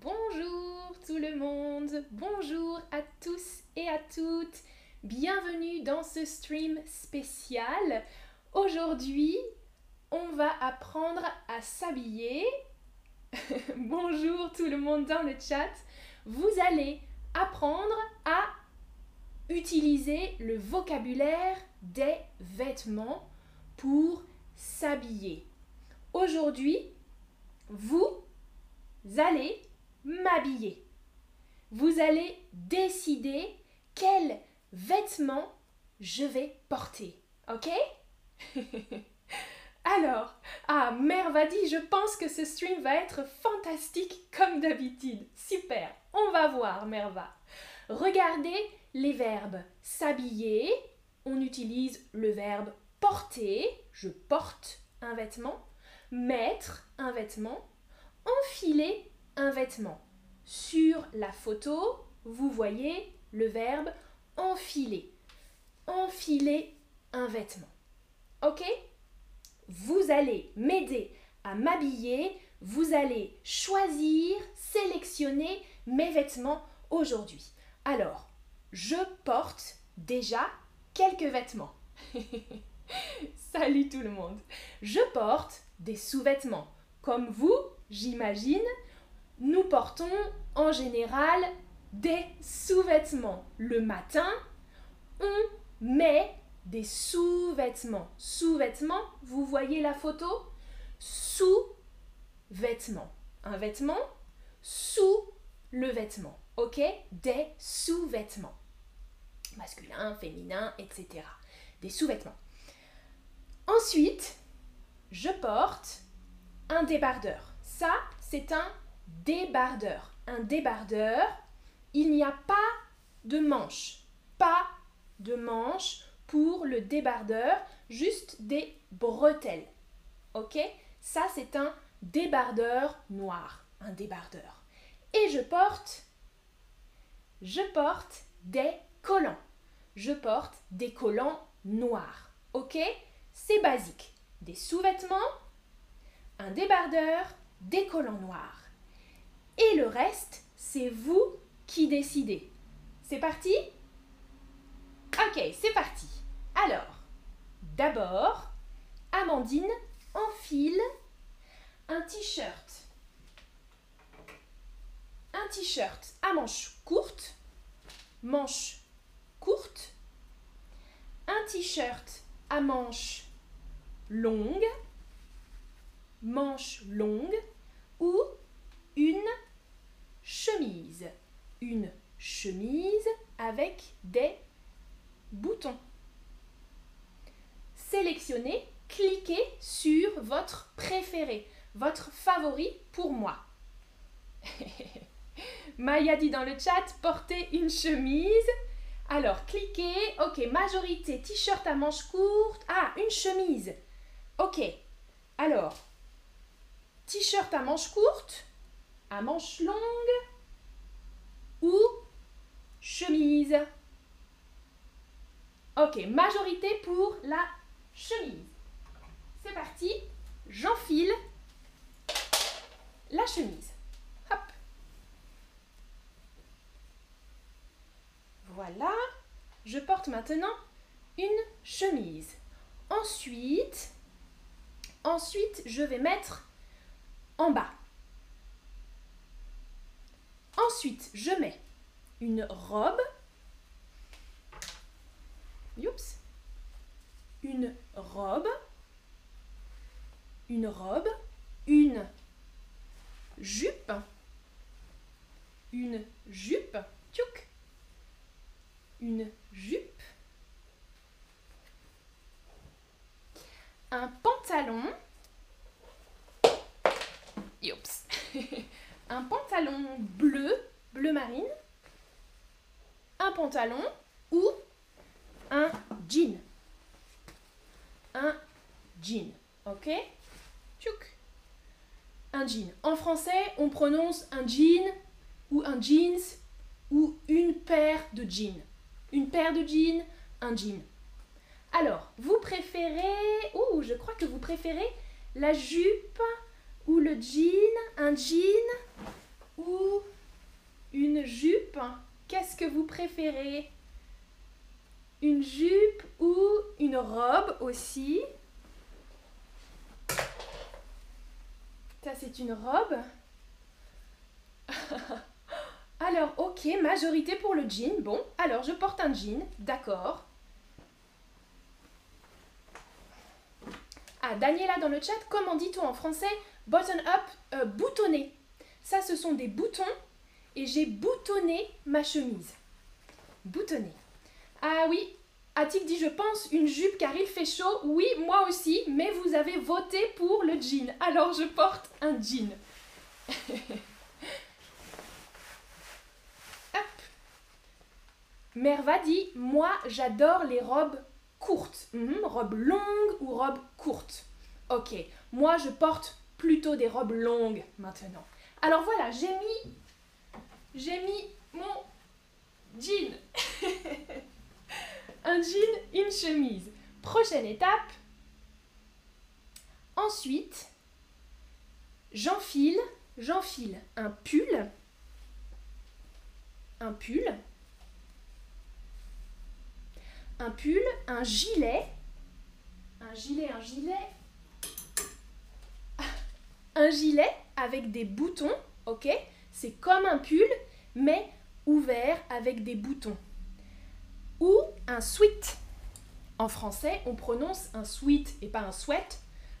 Bonjour tout le monde, bonjour à tous et à toutes. Bienvenue dans ce stream spécial. Aujourd'hui, on va apprendre à s'habiller. bonjour tout le monde dans le chat. Vous allez apprendre à utiliser le vocabulaire des vêtements pour s'habiller. Aujourd'hui, vous allez m'habiller. Vous allez décider quels vêtements je vais porter. Ok? Alors, ah, Mère va dit, je pense que ce stream va être fantastique comme d'habitude. Super, on va voir, Merva. Regardez les verbes s'habiller. On utilise le verbe porter, je porte un vêtement. Mettre un vêtement. Enfiler un vêtement. Sur la photo, vous voyez le verbe enfiler. Enfiler un vêtement. Ok? Vous allez m'aider à m'habiller. Vous allez choisir, sélectionner mes vêtements aujourd'hui. Alors, je porte déjà quelques vêtements. Salut tout le monde. Je porte des sous-vêtements. Comme vous, j'imagine, nous portons en général des sous-vêtements. Le matin, on met des sous-vêtements. Sous-vêtements, vous voyez la photo? Sous-vêtements. Un vêtement sous le vêtement. Ok? Des sous-vêtements. Masculin, féminin, etc. Des sous-vêtements. Ensuite, je porte un débardeur. Ça, c'est un débardeur. Un débardeur, il n'y a pas de manche. Pas de manche pour le débardeur, juste des bretelles. Ok? Ça, c'est un débardeur noir. Un débardeur. Et je porte, je porte des collants. Je porte des collants noirs. Ok? C'est basique. Des sous-vêtements, un débardeur, des collants noirs. Et le reste, c'est vous qui décidez. C'est parti? Ok, c'est parti. Alors, d'abord, Amandine enfile un t-shirt. Un t-shirt à manches courtes, manches courtes, un t-shirt à manches longues, manches longues ou une chemise. Une chemise avec des boutons. Sélectionnez, cliquez sur votre préféré, votre favori pour moi. Maya dit dans le chat, portez une chemise. Alors, cliquez. Ok, majorité, t-shirt à manches courtes. Ah, une chemise. Ok. Alors, t-shirt à manches courtes, à manches longues ou chemise. Ok, majorité pour la chemise. C'est parti, j'enfile la chemise. Hop. Voilà, je porte maintenant une chemise. Ensuite, ensuite, je vais mettre en bas. Ensuite, je mets une robe. Youps. Une robe. Une robe. Une jupe. Une jupe. Une jupe. Un pantalon. Youps. un pantalon bleu, bleu marine, un pantalon ou un jean. Un jean, ok? Tchouk. Un jean. En français, on prononce un jean ou un jeans ou une paire de jeans. Une paire de jeans, un jean. Alors, vous préférez... Ouh, je crois que vous préférez la jupe ou le jean, un jean ou une jupe Qu'est-ce que vous préférez? Une jupe ou une robe aussi? Ça, c'est une robe. alors, ok, majorité pour le jean. Bon, alors je porte un jean, d'accord. Ah, Daniela dans le chat, comment dit-on en français? Button up, euh, boutonné Ça, ce sont des boutons et j'ai boutonné ma chemise. Boutonné. Ah oui, Attic dit je pense une jupe car il fait chaud. Oui, moi aussi, mais vous avez voté pour le jean. Alors je porte un jean. Hop. Merva dit moi j'adore les robes courtes. Mhm, robes longues ou robes courtes. Ok, moi je porte plutôt des robes longues maintenant. Alors voilà, j'ai mis j'ai mis mon jean. un jean, une chemise. Prochaine étape. Ensuite, j'enfile, j'enfile un pull, un pull, un pull, un gilet, un gilet, un gilet, un gilet avec des boutons, ok? C'est comme un pull, mais ouvert avec des boutons ou un sweat. En français, on prononce un sweat et pas un sweat,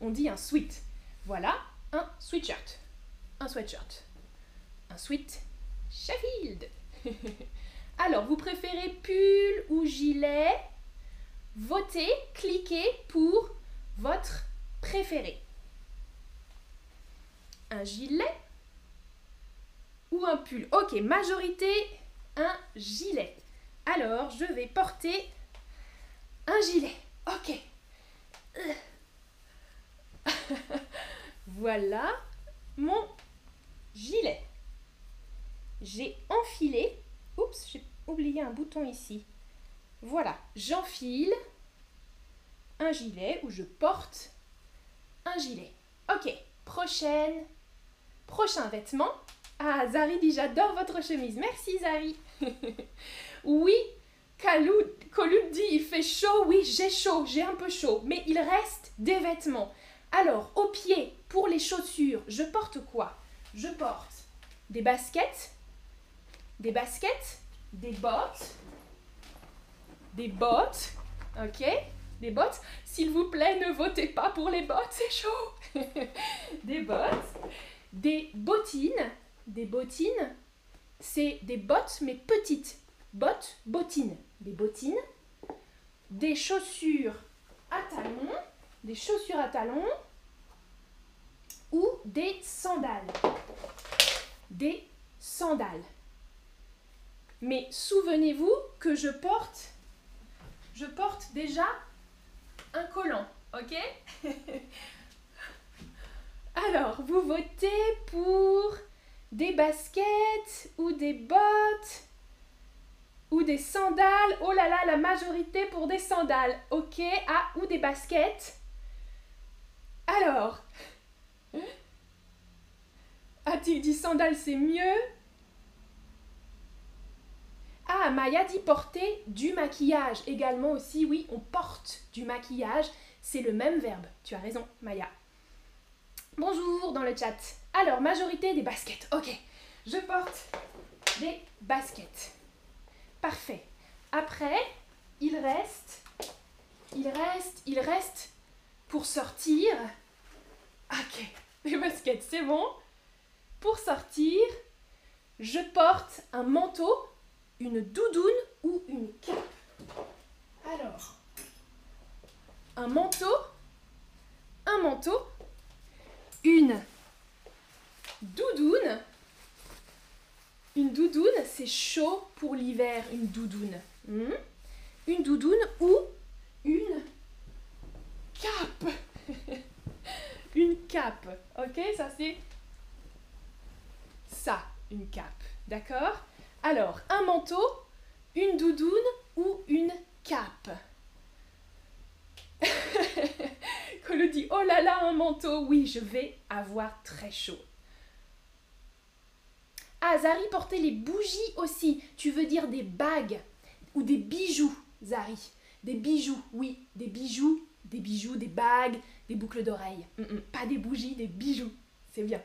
on dit un sweat. Voilà, un sweatshirt. Un sweatshirt. Un sweat Sheffield. Alors, vous préférez pull ou gilet? Votez, cliquez pour votre préféré. Gilet ou un pull Ok, majorité, un gilet. Alors, je vais porter un gilet. Ok. voilà mon gilet. J'ai enfilé. Oups, j'ai oublié un bouton ici. Voilà, j'enfile un gilet ou je porte un gilet. Ok, prochaine, prochain vêtement. Ah, Zari dit j'adore votre chemise. Merci Zari. Oui, Kaloud dit il fait chaud, oui j'ai chaud, j'ai un peu chaud, mais il reste des vêtements. Alors, aux pieds, pour les chaussures, je porte quoi? Je porte des baskets, des baskets, des bottes, des bottes, ok? Des bottes. S'il vous plaît, ne votez pas pour les bottes, c'est chaud. des bottes, des bottines, des bottines, c'est des bottes mais petites, bottes, bottines, des bottines, des chaussures à talons, des chaussures à talons ou des sandales. Des sandales. Mais souvenez-vous que je porte je porte déjà un collant, OK? Alors, vous votez pour des baskets ou des bottes ou des sandales. Oh là là, la majorité pour des sandales. Ok, ah, ou des baskets. Alors, a-t-il dit sandales, c'est mieux? Ah, Maya dit porter du maquillage. Également aussi, oui, on porte du maquillage. C'est le même verbe. Tu as raison, Maya. Bonjour dans le chat. Alors, majorité des baskets. Ok, je porte des baskets. Parfait. Après, il reste, il reste, il reste pour sortir. Ok, les baskets, c'est bon. Pour sortir, je porte un manteau, une doudoune ou une cape. Alors, un manteau, un manteau, une doudoune une doudoune, c'est chaud pour l'hiver, une doudoune. Hmm? Une doudoune ou une cape. une cape. Ok, ça c'est ça, une cape. D'accord? Alors, un manteau, une doudoune ou une cape? Colo dit Oh là là, un manteau, oui, je vais avoir très chaud. Ah, Zari portait les bougies aussi. Tu veux dire des bagues ou des bijoux, Zari? Des bijoux, oui, des bijoux, des bijoux, des bagues, des boucles d'oreilles. Mm, mm, pas des bougies, des bijoux. C'est bien.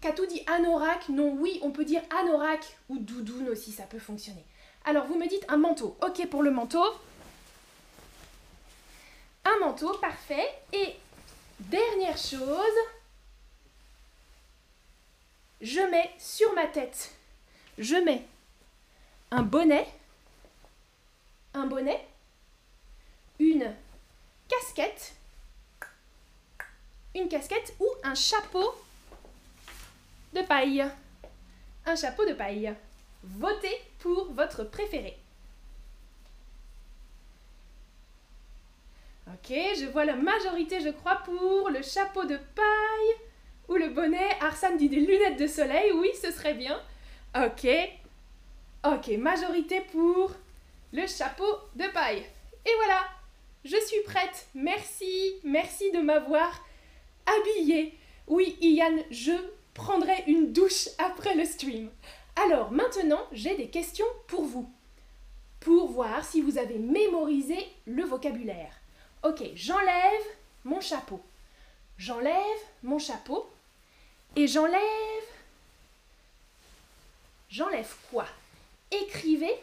Katou dit anorak. Non, oui, on peut dire anorak ou doudoune aussi, ça peut fonctionner. Alors, vous me dites un manteau. Ok pour le manteau. Un manteau, parfait. Et dernière chose, je mets sur ma tête, je mets un bonnet, un bonnet, une casquette, une casquette ou un chapeau de paille. Un chapeau de paille. Votez pour votre préféré. Ok, je vois la majorité, je crois, pour le chapeau de paille ou le bonnet. Arsène dit des lunettes de soleil. Oui, ce serait bien. Ok. Ok, majorité pour le chapeau de paille. Et voilà, je suis prête. Merci, merci de m'avoir habillée. Oui, Ian, je prendrai une douche après le stream. Alors maintenant, j'ai des questions pour vous, pour voir si vous avez mémorisé le vocabulaire. Ok, j'enlève mon chapeau. J'enlève mon chapeau et j'enlève... J'enlève quoi? Écrivez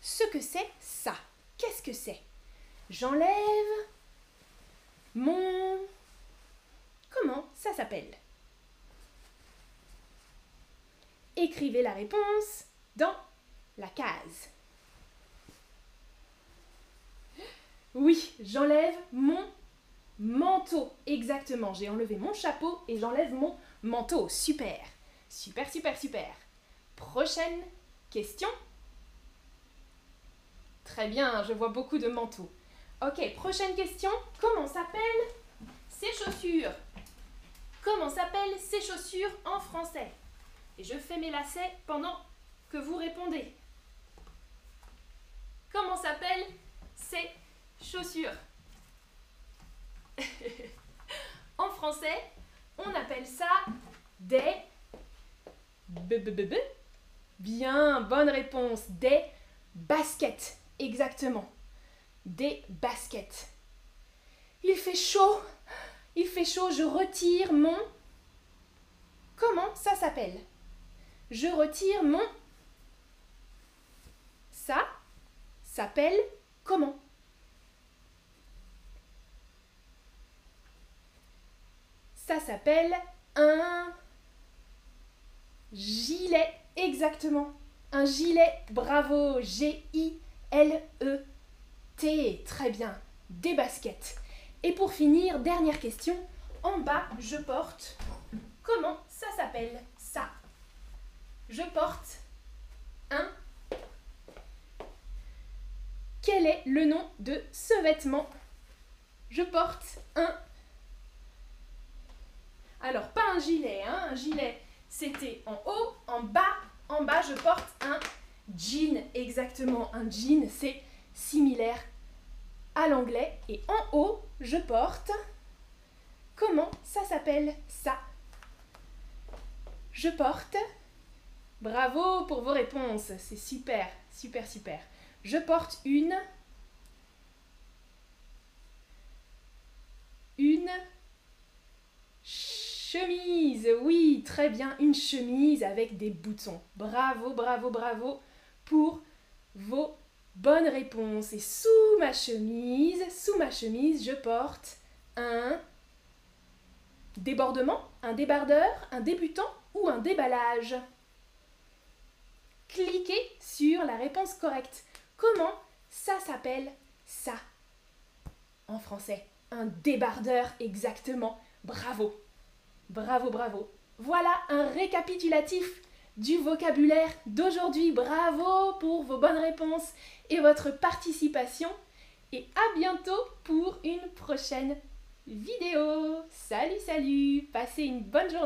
ce que c'est ça. Qu'est-ce que c'est? J'enlève mon... Comment ça s'appelle? Écrivez la réponse dans la case. Oui, j'enlève mon manteau. Exactement, j'ai enlevé mon chapeau et j'enlève mon manteau. Super. Super, super, super. Prochaine question. Très bien, je vois beaucoup de manteaux. Ok, prochaine question. Comment s'appellent ces chaussures? Comment s'appellent ces chaussures en français? Et je fais mes lacets pendant que vous répondez. Comment s'appellent ces chaussures En français, on appelle ça des Bien, bonne réponse. Des baskets. Exactement. Des baskets. Il fait chaud. Il fait chaud. Je retire mon... Comment ça s'appelle? Je retire mon... Ça s'appelle comment? Ça s'appelle un gilet, exactement. Un gilet, bravo, G-I-L-E-T, très bien. Des baskets. Et pour finir, dernière question, en bas, je porte, comment ça s'appelle ça? Je porte un... Quel est le nom de ce vêtement? Je porte un... Alors, pas un gilet, hein. Un gilet, c'était en haut, en bas. En bas, je porte un jean, exactement. Un jean, c'est similaire à l'anglais. Et en haut, je porte... Comment ça s'appelle ça? Je porte Bravo pour vos réponses, c'est super, super, super. Je porte une... Une chemise, oui, très bien, une chemise avec des boutons. Bravo, bravo, bravo pour vos bonnes réponses. Et sous ma chemise, sous ma chemise, je porte un débordement, un débardeur, un débutant ou un déballage cliquez sur la réponse correcte. Comment ça s'appelle ça? En français, un débardeur exactement. Bravo. Bravo, bravo. Voilà un récapitulatif du vocabulaire d'aujourd'hui. Bravo pour vos bonnes réponses et votre participation. Et à bientôt pour une prochaine vidéo. Salut, salut. Passez une bonne journée.